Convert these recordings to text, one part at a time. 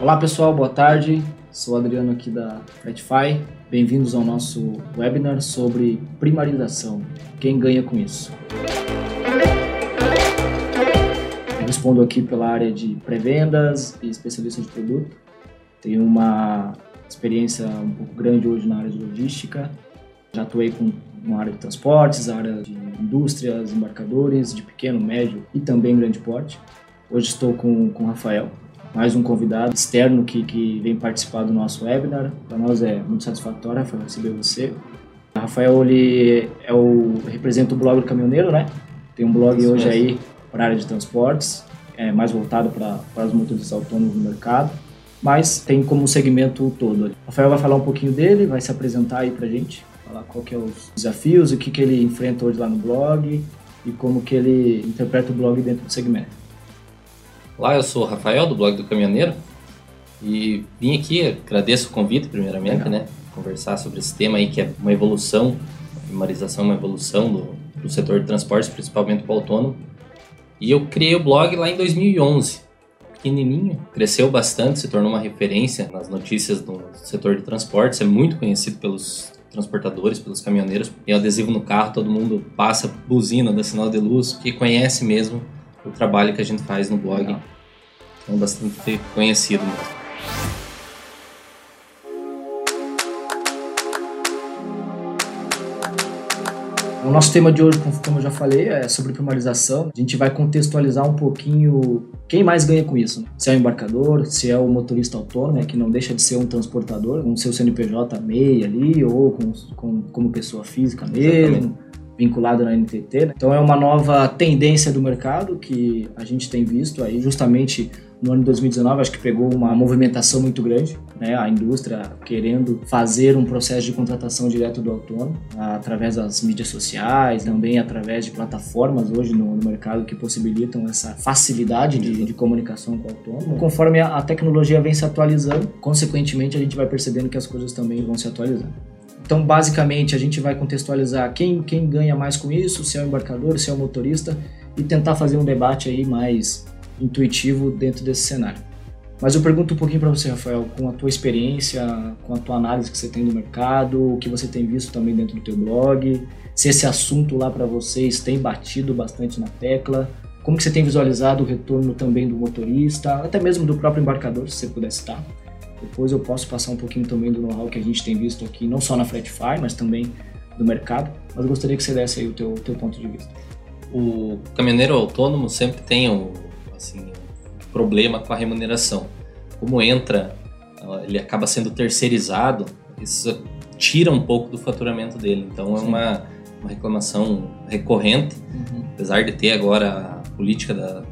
Olá pessoal, boa tarde. Sou Adriano aqui da Fretify. Bem-vindos ao nosso webinar sobre primarização. Quem ganha com isso? Eu respondo aqui pela área de pré-vendas e especialista de produto. Tenho uma experiência um pouco grande hoje na área de logística. Já atuei com uma área de transportes, área de indústrias, embarcadores de pequeno, médio e também grande porte. Hoje estou com, com o Rafael, mais um convidado externo que, que vem participar do nosso webinar. Para nós é muito satisfatório, Rafael, receber você. Rafael ele é o, representa o blog do caminhoneiro, né? Tem um blog hoje aí para a área de transportes, é mais voltado para, para os motoristas autônomos no mercado, mas tem como segmento todo. O Rafael vai falar um pouquinho dele, vai se apresentar aí para gente, falar qual que é os desafios, o que, que ele enfrenta hoje lá no blog e como que ele interpreta o blog dentro do segmento. Olá, eu sou o Rafael, do blog do Caminhoneiro, e vim aqui, agradeço o convite primeiramente, Legal. né, conversar sobre esse tema aí que é uma evolução, a primarização, uma evolução do, do setor de transportes, principalmente para o autônomo. E eu criei o blog lá em 2011, pequenininho, cresceu bastante, se tornou uma referência nas notícias do setor de transportes, é muito conhecido pelos transportadores, pelos caminhoneiros. Tem adesivo no carro, todo mundo passa buzina da sinal de luz, que conhece mesmo o trabalho que a gente faz no blog. Legal. Então, bastante conhecido mesmo. O nosso tema de hoje, como eu já falei, é sobre primarização. A gente vai contextualizar um pouquinho quem mais ganha com isso. Né? Se é o embarcador, se é o motorista autônomo, né, que não deixa de ser um transportador, com seu CNPJ MEI ali, ou com, com, como pessoa física mesmo. Exatamente vinculado na NTT. Né? Então é uma nova tendência do mercado que a gente tem visto aí justamente no ano de 2019 acho que pegou uma movimentação muito grande, né? A indústria querendo fazer um processo de contratação direto do autônomo através das mídias sociais, também através de plataformas hoje no, no mercado que possibilitam essa facilidade de, de comunicação com o autônomo. Conforme a, a tecnologia vem se atualizando, consequentemente a gente vai percebendo que as coisas também vão se atualizando. Então, basicamente, a gente vai contextualizar quem, quem ganha mais com isso, se é o embarcador, se é o motorista, e tentar fazer um debate aí mais intuitivo dentro desse cenário. Mas eu pergunto um pouquinho para você, Rafael, com a tua experiência, com a tua análise que você tem do mercado, o que você tem visto também dentro do teu blog, se esse assunto lá para vocês tem batido bastante na tecla, como que você tem visualizado o retorno também do motorista, até mesmo do próprio embarcador, se você puder citar. Depois eu posso passar um pouquinho também do know-how que a gente tem visto aqui, não só na Fretify, mas também do mercado. Mas gostaria que você desse aí o teu, teu ponto de vista. O caminhoneiro autônomo sempre tem um, assim, problema com a remuneração. Como entra, ele acaba sendo terceirizado, isso tira um pouco do faturamento dele. Então é uma, uma reclamação recorrente, uhum. apesar de ter agora a política da,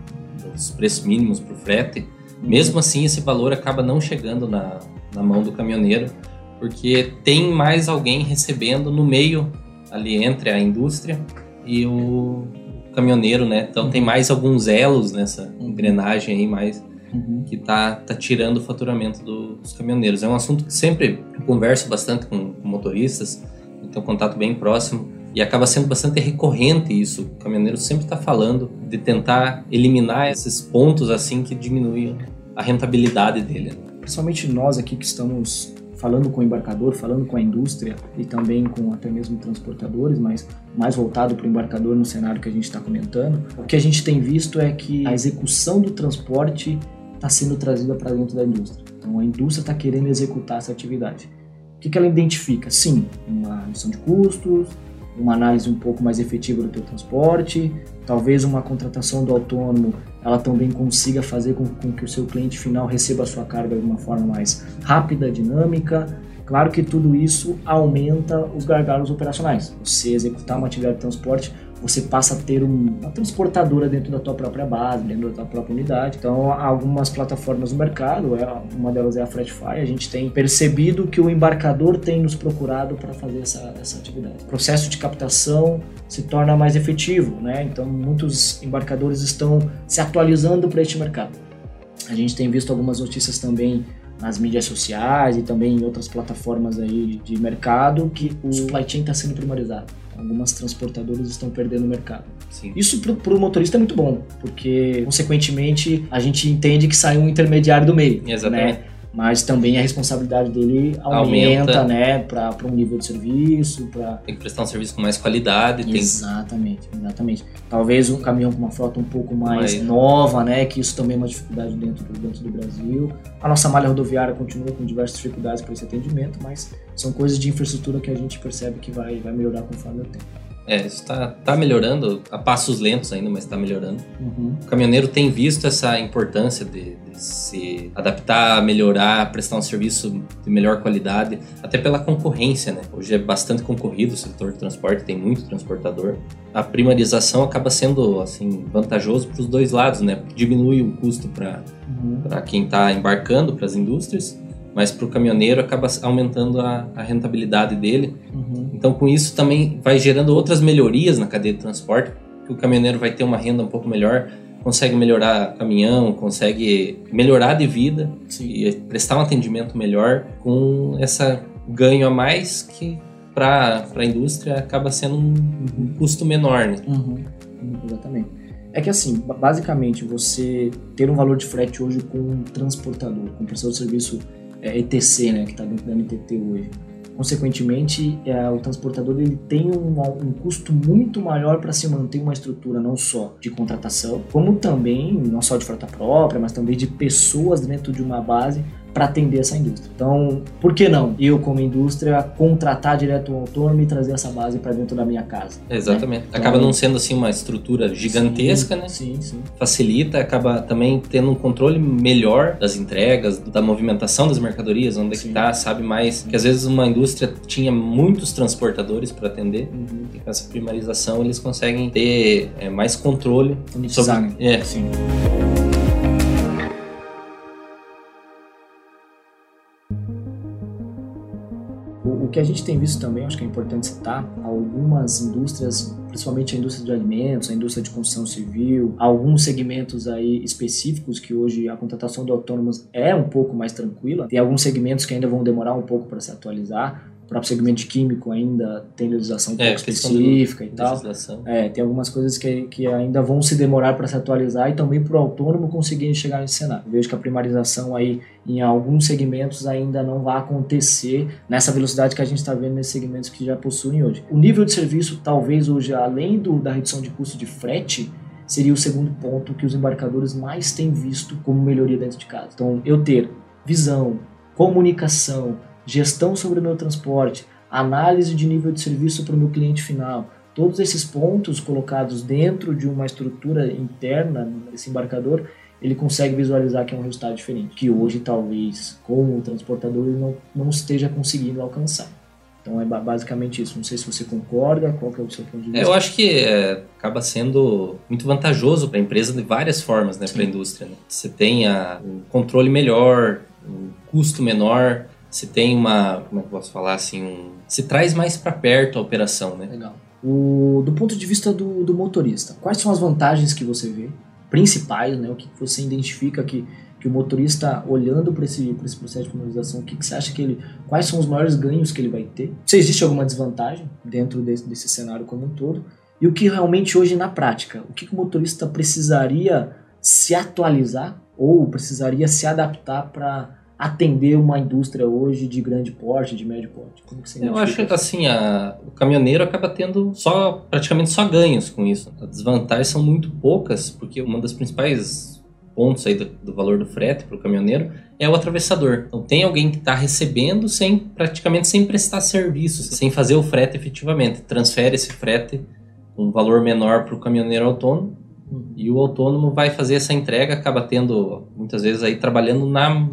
dos preços mínimos para o frete, mesmo assim, esse valor acaba não chegando na, na mão do caminhoneiro, porque tem mais alguém recebendo no meio ali entre a indústria e o caminhoneiro, né? Então tem mais alguns elos nessa engrenagem aí, mais uhum. que tá, tá tirando o faturamento do, dos caminhoneiros. É um assunto que sempre eu converso bastante com, com motoristas, tenho um contato bem próximo e acaba sendo bastante recorrente isso. O caminhoneiro sempre está falando de tentar eliminar esses pontos assim que diminuem a rentabilidade dele. Principalmente nós aqui que estamos falando com o embarcador, falando com a indústria e também com até mesmo transportadores, mas mais voltado para o embarcador no cenário que a gente está comentando. O que a gente tem visto é que a execução do transporte está sendo trazida para dentro da indústria. Então a indústria está querendo executar essa atividade. O que, que ela identifica? Sim, uma redução de custos, uma análise um pouco mais efetiva do teu transporte, talvez uma contratação do autônomo ela também consiga fazer com, com, que o seu cliente final receba a sua carga de uma forma mais rápida, dinâmica. Claro que tudo isso aumenta os gargalos operacionais. Você executar uma atividade de transporte você passa a ter uma transportadora dentro da tua própria base, dentro da tua própria unidade. Então, algumas plataformas no mercado, é, uma delas é a Fretify, a gente tem percebido que o embarcador tem nos procurado para fazer essa, essa atividade. O processo de captação se torna mais efetivo, né? Então, muitos embarcadores estão se atualizando para este mercado. A gente tem visto algumas notícias também nas mídias sociais e também em outras plataformas aí de mercado que o supply chain está sendo primarizado. Algumas transportadoras estão perdendo o mercado. Sim. Isso para o motorista é muito bom, porque, consequentemente, a gente entende que sai um intermediário do meio. Exatamente. Né? Mas também a responsabilidade dele aumenta, aumenta. né, para um nível de serviço, para tem que prestar um serviço com mais qualidade, exatamente, tem... exatamente. Talvez um caminhão com uma frota um pouco mais, mais, nova, né, que isso também é uma dificuldade dentro do, dentro do Brasil. A nossa malha rodoviária continua com diversas dificuldades para esse atendimento, mas são coisas de infraestrutura que a gente percebe que vai, vai melhorar conforme o tempo. É, isso está tá melhorando, a passos lentos ainda, mas está melhorando. Uhum. O caminhoneiro tem visto essa importância de, de, se adaptar, melhorar, prestar um serviço de melhor qualidade, até pela concorrência, né? Hoje é bastante concorrido o setor de transporte, tem muito transportador. A primarização acaba sendo assim vantajoso para os dois lados, né? Diminui o custo para uhum. quem está embarcando, para as indústrias, mas para o caminhoneiro acaba aumentando a, a rentabilidade dele. Uhum. Então, com isso também vai gerando outras melhorias na cadeia de transporte, que o caminhoneiro vai ter uma renda um pouco melhor, consegue melhorar caminhão, consegue melhorar de vida Sim. e prestar um atendimento melhor com essa ganho a mais que para a indústria acaba sendo um, um custo menor. Né? Uhum. Exatamente. É que assim, basicamente, você ter um valor de frete hoje com um transportador, com um prestador de serviço é, ETC, né, que está dentro da NTT hoje. Consequentemente, é, o transportador ele tem um, um custo muito maior para se manter uma estrutura não só de contratação, como também não só de frota própria, mas também de pessoas dentro de uma base para atender essa indústria. Então, por que não eu, como indústria, contratar direto um autônomo e trazer essa base para dentro da minha casa? Exatamente. Né? Então, acaba não sendo assim uma estrutura gigantesca, sim, né? Sim, sim. Facilita, acaba também tendo um controle melhor das entregas, da movimentação das mercadorias, onde é que tá, sabe mais. Que às vezes uma indústria tinha muitos transportadores para atender uhum. e com essa primarização eles conseguem ter é, mais controle sobre. É, sim. Que a gente tem visto também, acho que é importante citar, algumas indústrias, principalmente a indústria de alimentos, a indústria de construção civil, alguns segmentos aí específicos que hoje a contratação de autônomos é um pouco mais tranquila. Tem alguns segmentos que ainda vão demorar um pouco para se atualizar, o próprio segmento de químico ainda tem legislação é, específica e tal. É, tem algumas coisas que, que ainda vão se demorar para se atualizar e também para o autônomo conseguir chegar nesse cenário. Eu vejo que a primarização aí em alguns segmentos ainda não vai acontecer nessa velocidade que a gente está vendo nesses segmentos que já possuem hoje. O nível de serviço, talvez hoje, além do, da redução de custo de frete, seria o segundo ponto que os embarcadores mais têm visto como melhoria dentro de casa. Então, eu ter visão, comunicação, gestão sobre o meu transporte, análise de nível de serviço para o meu cliente final. Todos esses pontos colocados dentro de uma estrutura interna desse embarcador, ele consegue visualizar que é um resultado diferente, que hoje talvez com o transportador ele não, não esteja conseguindo alcançar. Então é basicamente isso. Não sei se você concorda, qual que é o seu ponto de vista? É, eu acho que é, acaba sendo muito vantajoso para a empresa de várias formas, né, para a indústria. Né? Você tem a, um controle melhor, um custo menor, se tem uma, como é que eu posso falar assim, um, se traz mais para perto a operação, né? Legal. O, do ponto de vista do, do motorista, quais são as vantagens que você vê, principais, né? O que você identifica que, que o motorista, olhando para esse, esse processo de finalização, o que, que você acha que ele, quais são os maiores ganhos que ele vai ter? Se existe alguma desvantagem dentro desse, desse cenário como um todo? E o que realmente hoje na prática, o que, que o motorista precisaria se atualizar ou precisaria se adaptar para atender uma indústria hoje de grande porte, de médio porte? Como que você Eu acho que assim, a, o caminhoneiro acaba tendo só praticamente só ganhos com isso. As desvantagens são muito poucas, porque uma das principais pontos aí do, do valor do frete para o caminhoneiro é o atravessador. Então tem alguém que está recebendo sem praticamente sem prestar serviço, sem fazer o frete efetivamente. Transfere esse frete com um valor menor para o caminhoneiro autônomo uhum. e o autônomo vai fazer essa entrega, acaba tendo muitas vezes aí trabalhando na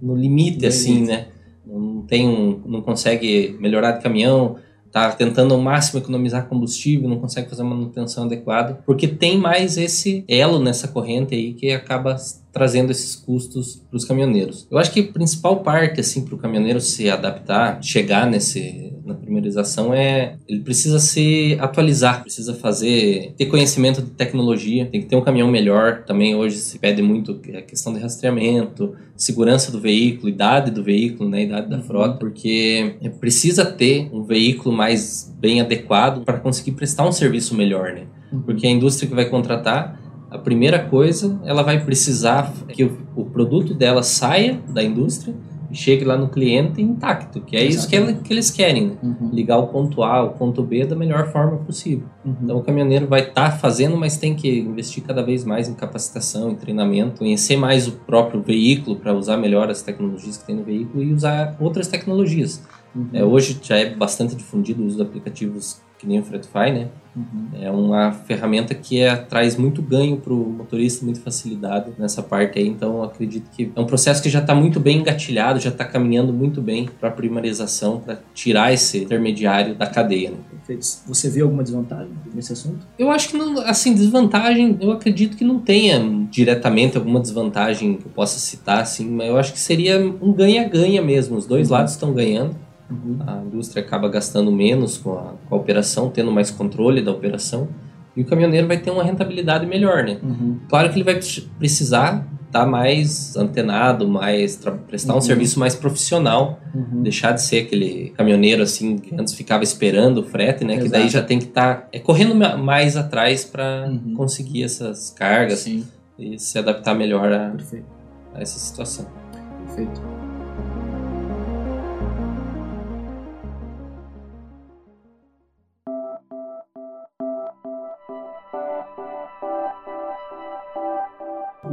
no limite, no assim, limite. né? Não tem um, não consegue melhorar de caminhão, tá tentando ao máximo economizar combustível, não consegue fazer uma manutenção adequada, porque tem mais esse elo nessa corrente aí que acaba trazendo esses custos para os caminhoneiros. Eu acho que a principal parte assim para o caminhoneiro se adaptar, chegar nesse na primarização é ele precisa se atualizar, precisa fazer ter conhecimento de tecnologia, tem que ter um caminhão melhor. Também hoje se pede muito a questão de rastreamento, segurança do veículo, idade do veículo, né, idade da uhum. frota, porque precisa ter um veículo mais bem adequado para conseguir prestar um serviço melhor, né? Uhum. Porque a indústria que vai contratar a primeira coisa, ela vai precisar que o, o produto dela saia da indústria e chegue lá no cliente intacto, que é Exatamente. isso que, ela, que, eles querem, né? uhum. ligar o ponto A ao ponto B da melhor forma possível. Uhum. Então o caminhoneiro vai estar tá fazendo, mas tem que investir cada vez mais em capacitação, em treinamento, conhecer mais o próprio veículo para usar melhor as tecnologias que tem no veículo e usar outras tecnologias. Uhum. É, hoje já é bastante difundido o uso de aplicativos que nem o Fretify, né? Uhum. É uma ferramenta que é, traz muito ganho para o motorista, muita facilidade nessa parte aí. Então, acredito que é um processo que já está muito bem engatilhado, já está caminhando muito bem para a primarização, para tirar esse intermediário da cadeia. Né? Perfeito. Você vê alguma desvantagem nesse assunto? Eu acho que não, assim, desvantagem, eu acredito que não tenha diretamente alguma desvantagem que eu possa citar, assim, mas eu acho que seria um ganha-ganha mesmo. Os dois uhum. lados estão ganhando. Uhum. A indústria acaba gastando menos com a, com a, operação, tendo mais controle da operação, e o caminhoneiro vai ter uma rentabilidade melhor, né? Uhum. Claro que ele vai precisar estar tá mais antenado, mais prestar um uhum. serviço mais profissional, uhum. deixar de ser aquele caminhoneiro assim que antes ficava esperando o frete, né? Exato. Que daí já tem que estar tá, é, correndo mais atrás para uhum. conseguir essas cargas Sim. e se adaptar melhor a, a essa situação. Perfeito.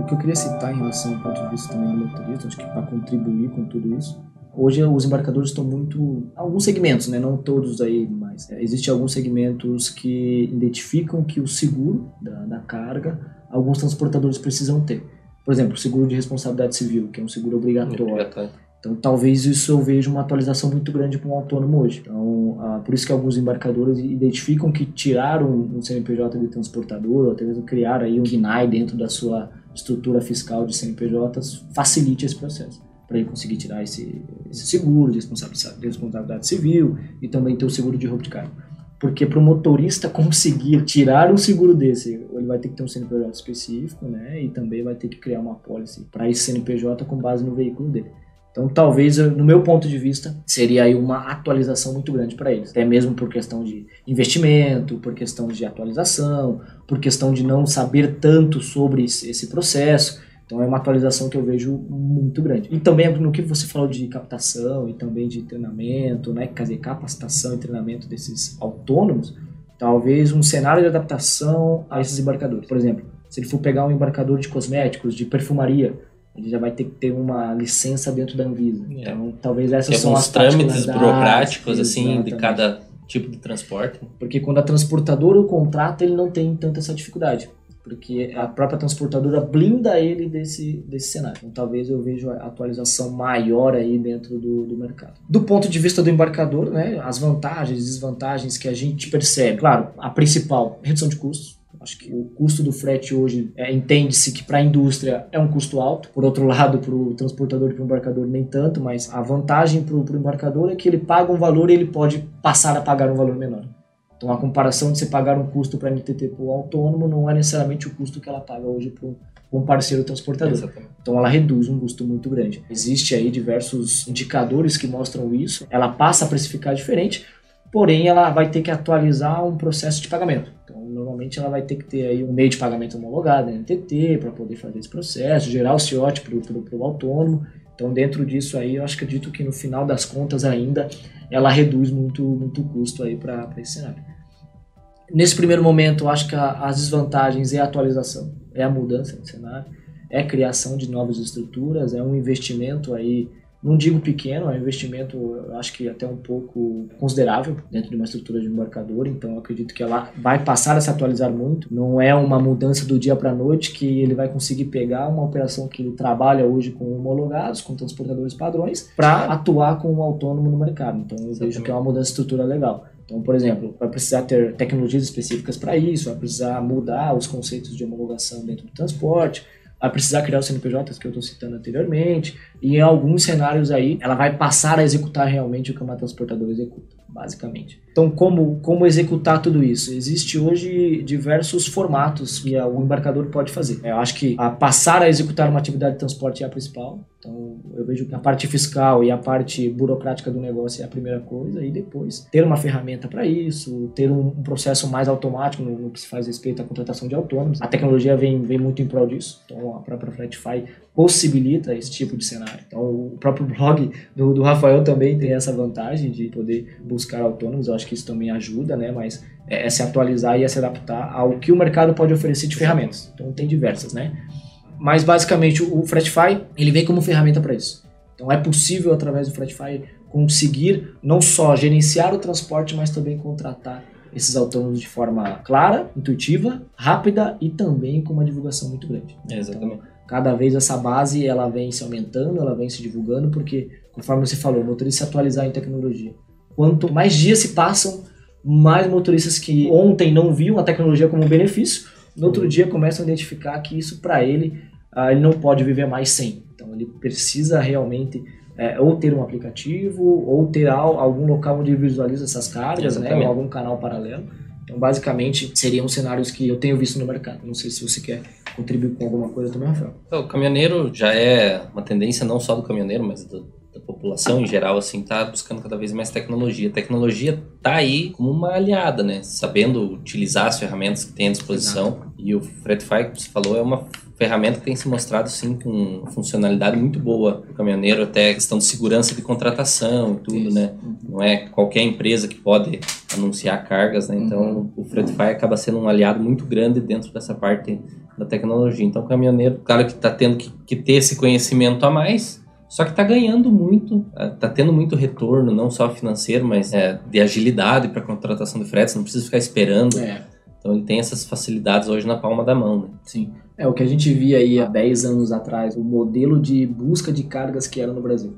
O que eu queria citar em relação ao ponto de vista também do motorista, acho que para contribuir com tudo isso, hoje os embarcadores estão muito alguns segmentos, né, não todos aí, mas é, existem alguns segmentos que identificam que o seguro da, da carga alguns transportadores precisam ter. Por exemplo, o seguro de responsabilidade civil, que é um seguro obrigatório. Então, talvez isso eu veja uma atualização muito grande para um autônomo hoje. Então, ah, por isso que alguns embarcadores identificam que tirar um, um CNPJ de transportador, ou até mesmo criar aí um KNAI dentro da sua estrutura fiscal de CNPJs facilite esse processo para ele conseguir tirar esse, esse seguro de responsabilidade, de responsabilidade civil e também ter o seguro de roubo de carga. Porque para o motorista conseguir tirar um seguro desse, ele vai ter que ter um CNPJ específico, né? E também vai ter que criar uma pólice para esse CNPJ com base no veículo dele. Então, talvez, no meu ponto de vista, seria aí uma atualização muito grande para eles. Até mesmo por questão de investimento, por questão de atualização, por questão de não saber tanto sobre esse processo. Então, é uma atualização que eu vejo muito grande. E também no que você falou de captação e também de treinamento, né? Quer dizer, capacitação e treinamento desses autônomos, talvez um cenário de adaptação a esses embarcadores. Por exemplo, se ele for pegar um embarcador de cosméticos, de perfumaria, ele já vai ter que ter uma licença dentro da Anvisa. É. Então, talvez essas são as trâmites burocráticos assim de cada tipo de transporte. Porque quando a transportadora o contrata, ele não tem tanta essa dificuldade. Porque a própria transportadora blinda ele desse, desse cenário. Então, talvez eu veja a atualização maior aí dentro do, do mercado. Do ponto de vista do embarcador, né, as vantagens e desvantagens que a gente percebe. Claro, a principal, redução de custos Acho que o custo do frete hoje é, entende-se que para a indústria é um custo alto. Por outro lado, para o transportador e para o embarcador nem tanto, mas a vantagem para o embarcador é que ele paga um valor e ele pode passar a pagar um valor menor. Então a comparação de você pagar um custo para a NTT para o autônomo não é necessariamente o custo que ela paga hoje para um parceiro transportador. Exatamente. Então ela reduz um custo muito grande. Existe aí diversos indicadores que mostram isso. Ela passa a precificar diferente, porém ela vai ter que atualizar um processo de pagamento. Então, normalmente ela vai ter que ter aí um meio de pagamento homologado, NTT, para poder fazer esse processo, gerar o CIOT para o autônomo. Então, dentro disso aí, eu acho que acredito que no final das contas ainda ela reduz muito, muito o custo aí para esse cenário. Nesse primeiro momento, eu acho que a, as desvantagens é a atualização, é a mudança no cenário, é a criação de novas estruturas, é um investimento aí não digo pequeno, é um investimento, acho que até um pouco considerável dentro de uma estrutura de embarcador, então acredito que ela vai passar a se atualizar muito. Não é uma mudança do dia para a noite que ele vai conseguir pegar uma operação que ele trabalha hoje com homologados, com transportadores padrões, para atuar com um autônomo no mercado. Então eu vejo que é uma mudança de estrutura legal. Então, por exemplo, vai precisar ter tecnologias específicas para isso, vai precisar mudar os conceitos de homologação dentro do transporte, vai precisar criar os CNPJs que eu estou citando anteriormente, e em alguns cenários aí ela vai passar a executar realmente o que uma transportadora executa, basicamente. Então, como, como executar tudo isso? Existe hoje diversos formatos que o embarcador pode fazer. Eu acho que a passar a executar uma atividade de transporte é a principal. Então, eu vejo que a parte fiscal e a parte burocrática do negócio é a primeira coisa, e depois ter uma ferramenta para isso, ter um, um, processo mais automático no, no, que se faz respeito à contratação de autônomos. A tecnologia vem, vem muito em prol disso. Então, a própria Fletify possibilita esse tipo de cenário. Então, o próprio blog do, do, Rafael também tem essa vantagem de poder buscar autônomos. Eu acho que isso também ajuda, né? Mas é, é se atualizar e é se adaptar ao que o mercado pode oferecer de ferramentas. Então, tem diversas, né? Mas, basicamente, o Fretify, ele vem como ferramenta para isso. Então, é possível, através do Fretify, conseguir não só gerenciar o transporte, mas também contratar esses autônomos de forma clara, intuitiva, rápida e também com uma divulgação muito grande. É, exatamente. Então, cada vez essa base ela vem se aumentando, ela vem se divulgando, porque, conforme você falou, o motorista se atualizar em tecnologia. Quanto mais dias se passam, mais motoristas que ontem não viam a tecnologia como um benefício, no outro dia começam a identificar que isso para ele, uh, ele não pode viver mais sem. Então ele precisa realmente é, ou ter um aplicativo, ou ter algum local onde visualiza essas cargas, né, ou algum canal paralelo. Então, basicamente, seriam cenários que eu tenho visto no mercado. Não sei se você quer contribuir com alguma coisa também, Rafael. Então, o caminhoneiro já é uma tendência não só do caminhoneiro, mas do, da população em geral, assim, tá buscando cada vez mais tecnologia. A tecnologia tá aí como uma aliada, né? Sabendo utilizar as ferramentas que tem à disposição. Exato. E o Fretify, que você falou, é uma ferramenta que tem se mostrado sim com funcionalidade muito boa para o caminhoneiro, até questão de segurança de contratação e tudo, Isso. né? Não é qualquer empresa que pode anunciar cargas, né? Então uhum. o Fretify acaba sendo um aliado muito grande dentro dessa parte da tecnologia. Então o caminhoneiro, claro que está tendo que, que ter esse conhecimento a mais, só que está ganhando muito, está tendo muito retorno, não só financeiro, mas é, de agilidade para contratação de fretes, não precisa ficar esperando. É. Então ele tem essas facilidades hoje na palma da mão. Né? Sim. É o que a gente via aí há 10 anos atrás, o modelo de busca de cargas que era no Brasil.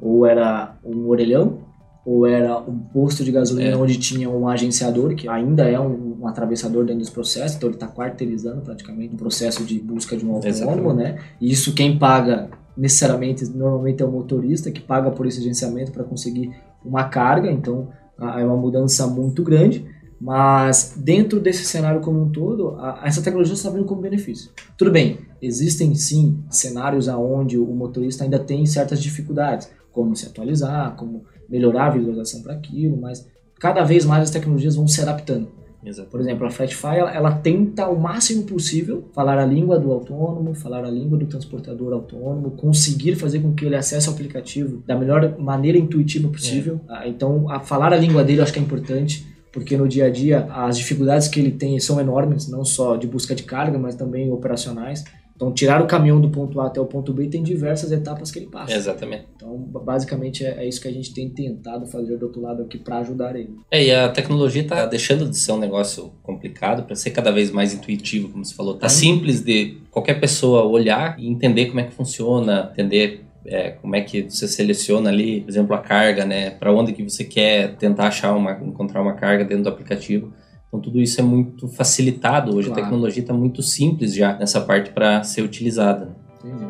Ou era um orelhão, ou era um posto de gasolina é. onde tinha um agenciador, que ainda é um, um atravessador dentro desse processo, então ele está quarteirizando praticamente o processo de busca de um autônomo, né? E isso quem paga necessariamente, normalmente é o motorista que paga por esse agenciamento para conseguir uma carga, então é uma mudança muito grande. Mas dentro desse cenário como um todo, a, essa tecnologia está vindo como benefício. Tudo bem, existem sim cenários onde o motorista ainda tem certas dificuldades, como se atualizar, como melhorar a visualização para aquilo, mas cada vez mais as tecnologias vão se adaptando. Exato. Por exemplo, a Flatify ela, ela, tenta o máximo possível falar a língua do autônomo, falar a língua do transportador autônomo, conseguir fazer com que ele acesse o aplicativo da melhor maneira intuitiva possível. É. Então, a falar a língua dele eu acho que é importante porque no dia a dia as dificuldades que ele tem são enormes, não só de busca de carga, mas também operacionais. Então, tirar o caminhão do ponto A até o ponto B tem diversas etapas que ele passa. Exatamente. Então, basicamente, é, é isso que a gente tem tentado fazer do outro lado aqui para ajudar ele. É, e a tecnologia está deixando de ser um negócio complicado para ser cada vez mais intuitivo, como você falou. Tá simples de qualquer pessoa olhar e entender como é que funciona, entender é, como é que você seleciona ali, por exemplo, a carga, né? Para onde que você quer tentar achar uma, encontrar uma carga dentro do aplicativo. Então tudo isso é muito facilitado hoje. Claro. A tecnologia está muito simples já nessa parte para ser utilizada. Entendi.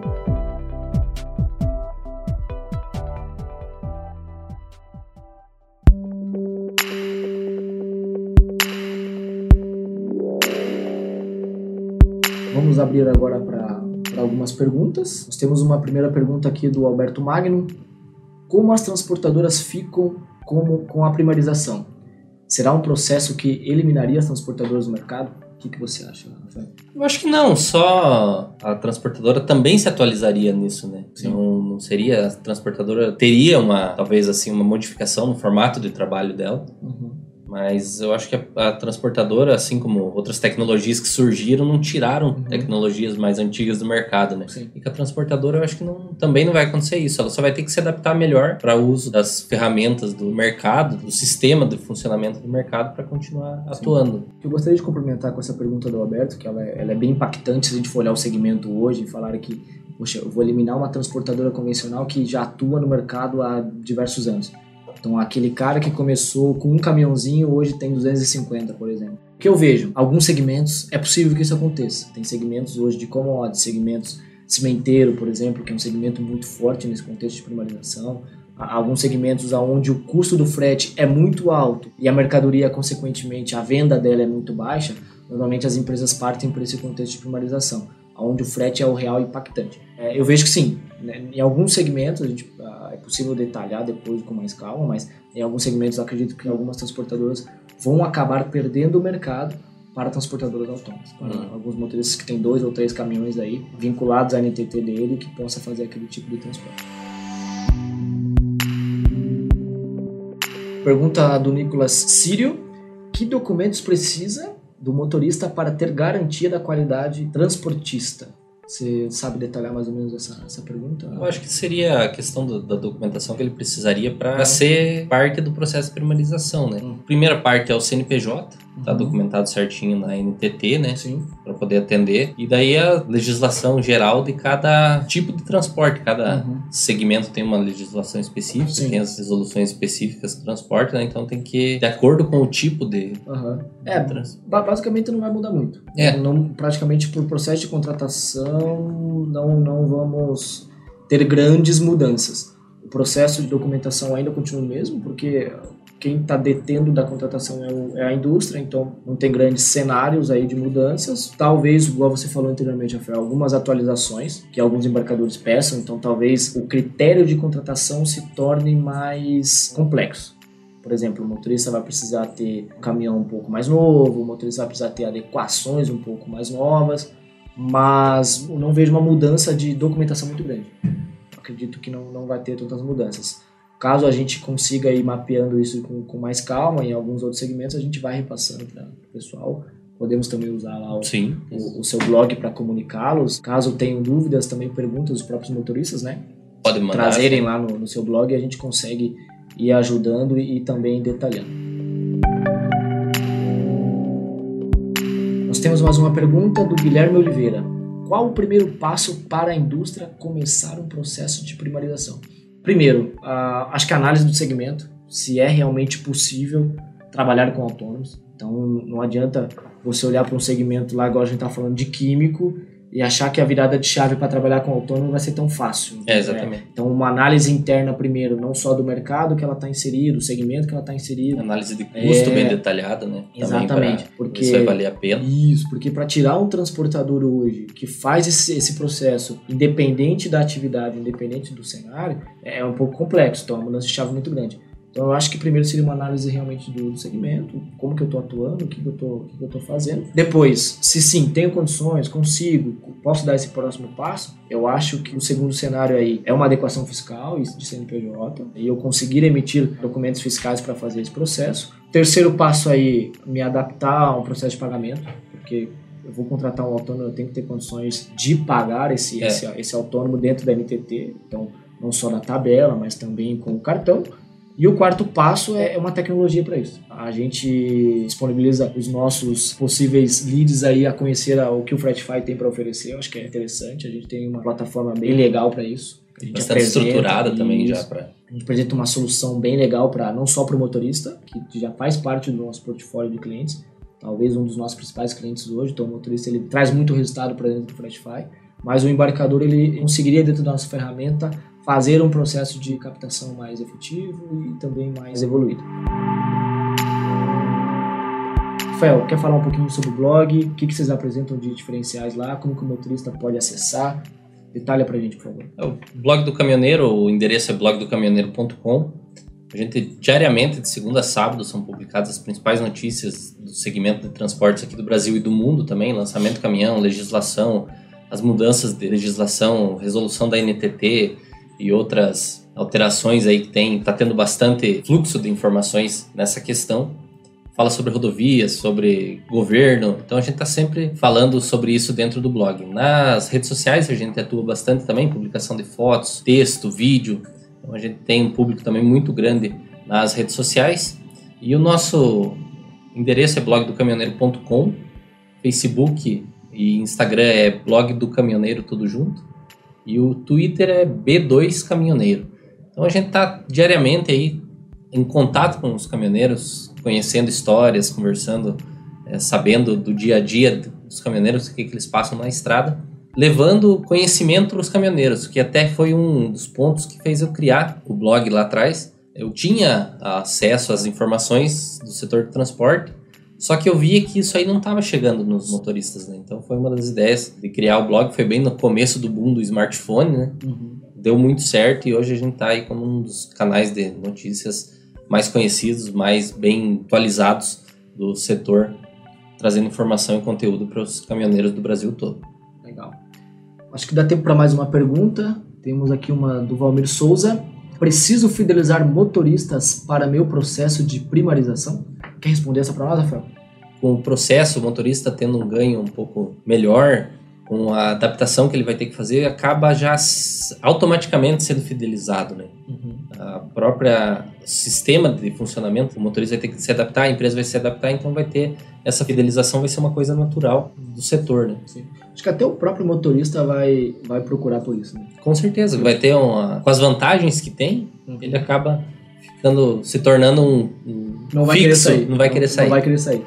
Vamos abrir agora para algumas perguntas. Nós temos uma primeira pergunta aqui do Alberto Magno. Como as transportadoras ficam como, com a primarização? Será um processo que eliminaria as transportadoras do mercado? O que, que você acha, Rafael? Eu acho que não, só a transportadora também se atualizaria nisso, né? Não, não seria, a transportadora teria uma, talvez assim, uma modificação no formato de trabalho dela. Uhum mas eu acho que a, a, transportadora, assim como outras tecnologias que surgiram, não tiraram uhum. tecnologias mais antigas do mercado, né? Sim. E com a transportadora eu acho que não, também não vai acontecer isso. Ela só vai ter que se adaptar melhor para o uso das ferramentas do mercado, do sistema de funcionamento do mercado para continuar Sim. atuando. Eu gostaria de complementar com essa pergunta do Alberto, que ela é, ela é bem impactante se a gente for olhar o segmento hoje e falar que, poxa, eu vou eliminar uma transportadora convencional que já atua no mercado há diversos anos. Então, aquele cara que começou com um caminhãozinho hoje tem 250, por exemplo. O que eu vejo? Alguns segmentos é possível que isso aconteça. Tem segmentos hoje de commodities, segmentos cimenteiro, por exemplo, que é um segmento muito forte nesse contexto de primarização. Alguns segmentos onde o custo do frete é muito alto e a mercadoria, consequentemente, a venda dela é muito baixa, normalmente as empresas partem para esse contexto de primarização, onde o frete é o real impactante. É, eu vejo que sim, né? em alguns segmentos, gente, ah, é possível detalhar depois com mais calma, mas em alguns segmentos acredito que algumas transportadoras vão acabar perdendo o mercado para transportadoras autônomas, para uhum. alguns motoristas que têm dois ou três caminhões aí vinculados à NTT dele que possa fazer aquele tipo de transporte. Pergunta do Nicolas Sírio: que documentos precisa do motorista para ter garantia da qualidade transportista? Você sabe detalhar mais ou menos essa, essa pergunta? Eu acho que seria a questão do, da documentação que ele precisaria para uhum. ser parte do processo de primarização, né? Uhum. Primeira parte é o CNPJ, tá uhum. documentado certinho na NTT, né? Sim. Para poder atender. E daí a legislação geral de cada tipo de transporte, cada uhum. segmento tem uma legislação específica, Sim. tem as resoluções específicas do transporte, né? Então tem que de acordo com o tipo de. Uhum. É, trans... basicamente não vai mudar muito. É. Não, praticamente por processo de contratação não, não vamos ter grandes mudanças. O processo de documentação ainda continua o mesmo, porque quem está detendo da contratação é, o, é, a indústria, então não tem grandes cenários aí de mudanças. Talvez, igual você falou anteriormente, Rafael, algumas atualizações que alguns embarcadores peçam, então talvez o critério de contratação se torne mais complexo. Por exemplo, o motorista vai precisar ter um caminhão um pouco mais novo, o motorista vai precisar ter adequações um pouco mais novas mas não vejo uma mudança de documentação muito grande. Acredito que não, não vai ter tantas mudanças. Caso a gente consiga ir mapeando isso com, com mais calma em alguns outros segmentos, a gente vai repassando para o pessoal. Podemos também usar lá o, o, o seu blog para comunicá-los. Caso tenham dúvidas, também perguntas dos próprios motoristas, né? Pode mandar. Trazerem lá no, no seu blog e a gente consegue ir ajudando e, e também detalhando. Nós temos mais uma pergunta do Guilherme Oliveira. Qual o primeiro passo para a indústria começar um processo de primarização? Primeiro, uh, acho que a análise do segmento, se é realmente possível trabalhar com autônomos. Então, não adianta você olhar para um segmento lá, igual a gente está falando, de químico, e achar que a virada de chave para trabalhar com autônomo vai ser tão fácil. É, exatamente. É. Então, uma análise interna primeiro, não só do mercado que ela está inserida, o segmento que ela está inserida. Análise de custo é... bem detalhada, né? Exatamente. porque isso vai valer a pena. Isso, porque para tirar um transportador hoje que faz esse, esse processo independente da atividade, independente do cenário, é um pouco complexo. Então, é uma mudança de chave muito grande. Então eu acho que primeiro seria uma análise realmente do, segmento, como que eu estou atuando, o que, que eu estou que que eu fazendo. Depois, se sim, tenho condições, consigo, posso dar esse próximo passo, eu acho que o segundo cenário aí é uma adequação fiscal de CNPJ e eu conseguir emitir documentos fiscais para fazer esse processo. Terceiro passo aí, me adaptar a um processo de pagamento, porque eu vou contratar um autônomo, eu tenho que ter condições de pagar esse, é. esse, esse autônomo dentro da NTT, então não só na tabela, mas também com o cartão. E o quarto passo é, é uma tecnologia para isso. A gente disponibiliza os nossos possíveis leads aí a conhecer o que o Fretify tem para oferecer. Eu acho que é interessante. A gente tem uma plataforma bem legal para isso. A gente Bastante estruturada isso. também já para. A gente apresenta uma solução bem legal para não só para o motorista, que já faz parte do nosso portfólio de clientes, talvez um dos nossos principais clientes hoje. Então, o motorista ele traz muito resultado para dentro do Fretify, mas o embarcador ele conseguiria dentro da nossa ferramenta fazer um processo de captação mais efetivo e também mais evoluído. Rafael, quer falar um pouquinho sobre o blog? O que, vocês apresentam de diferenciais lá? Como que o motorista pode acessar? Detalha pra gente, por favor. É o blog do caminhoneiro, o endereço é blogdocaminhoneiro.com. A gente, diariamente, de segunda a sábado, são publicadas as principais notícias do segmento de transportes aqui do Brasil e do mundo também, lançamento do caminhão, legislação, as mudanças de legislação, resolução da NTT, e outras alterações aí que tem, está tendo bastante fluxo de informações nessa questão. Fala sobre rodovias, sobre governo, então a gente está sempre falando sobre isso dentro do blog. Nas redes sociais a gente atua bastante também, publicação de fotos, texto, vídeo. Então a gente tem um público também muito grande nas redes sociais. E o nosso endereço é blogdocaminhoneiro.com, Facebook e Instagram é blog do caminhoneiro tudo junto. E o Twitter é B2 Caminhoneiro. Então a gente está diariamente aí em contato com os caminhoneiros, conhecendo histórias, conversando é, sabendo do dia a dia dos caminhoneiros, o que, que eles passam na estrada, levando conhecimento para os caminhoneiros, que até foi um dos pontos que fez eu criar o blog lá atrás. Eu tinha acesso às informações do setor de transporte, só que eu via que isso aí não estava chegando nos motoristas, né? Então foi uma das ideias de criar o blog, foi bem no começo do boom do smartphone, né? Uhum. Deu muito certo e hoje a gente está aí como um dos canais de notícias mais conhecidos, mais bem atualizados do setor, trazendo informação e conteúdo para os caminhoneiros do Brasil todo. Legal. Acho que dá tempo para mais uma pergunta. Temos aqui uma do Valmir Souza. Preciso fidelizar motoristas para meu processo de primarização? Quer responder essa para nós, Rafael? Com o processo, o motorista tendo um ganho um pouco melhor, com a adaptação que ele vai ter que fazer, acaba já automaticamente sendo fidelizado, né? Uhum. A própria sistema de funcionamento, o motorista vai ter que se adaptar, a empresa vai se adaptar, então vai ter essa fidelização vai ser uma coisa natural do setor, né? Sim. Acho que até o próprio motorista vai, vai procurar por isso, né? Com certeza, vai ter uma com as vantagens que tem, uhum. ele acaba ficando se tornando um, um não vai fixo, querer sair. não vai querer sair. Não vai querer sair.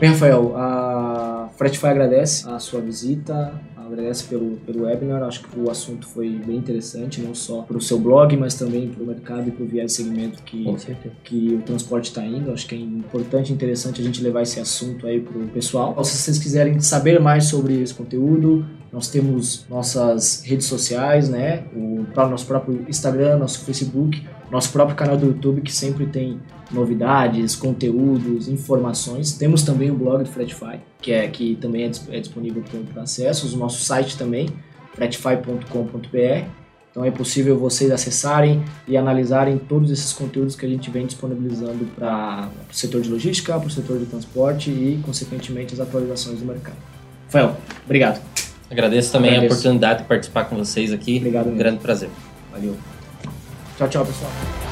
Bem, Rafael, a Fretify agradece a sua visita, agradece pelo, pelo webinar. Acho que o assunto foi bem interessante, não só para o seu blog, mas também para o mercado e para o viés de segmento que, que o transporte está indo. Acho que é importante e interessante a gente levar esse assunto aí para o pessoal. Se vocês quiserem saber mais sobre esse conteúdo, nós temos nossas redes sociais, né? O nosso próprio Instagram, nosso Facebook, nosso próprio canal do YouTube que sempre tem novidades, conteúdos, informações. Temos também o blog do Fretify, que é que também é, é disponível para acessos. O nosso site também, fretify.com.br. Então é possível vocês acessarem e analisarem todos esses conteúdos que a gente vem disponibilizando para o setor de logística, para o setor de transporte e, consequentemente, as atualizações do mercado. Rafael, obrigado. Agradeço também Agradeço. a oportunidade de participar com vocês aqui. Obrigado. Um grande prazer. Valeu. Tchau, tchau, pessoal.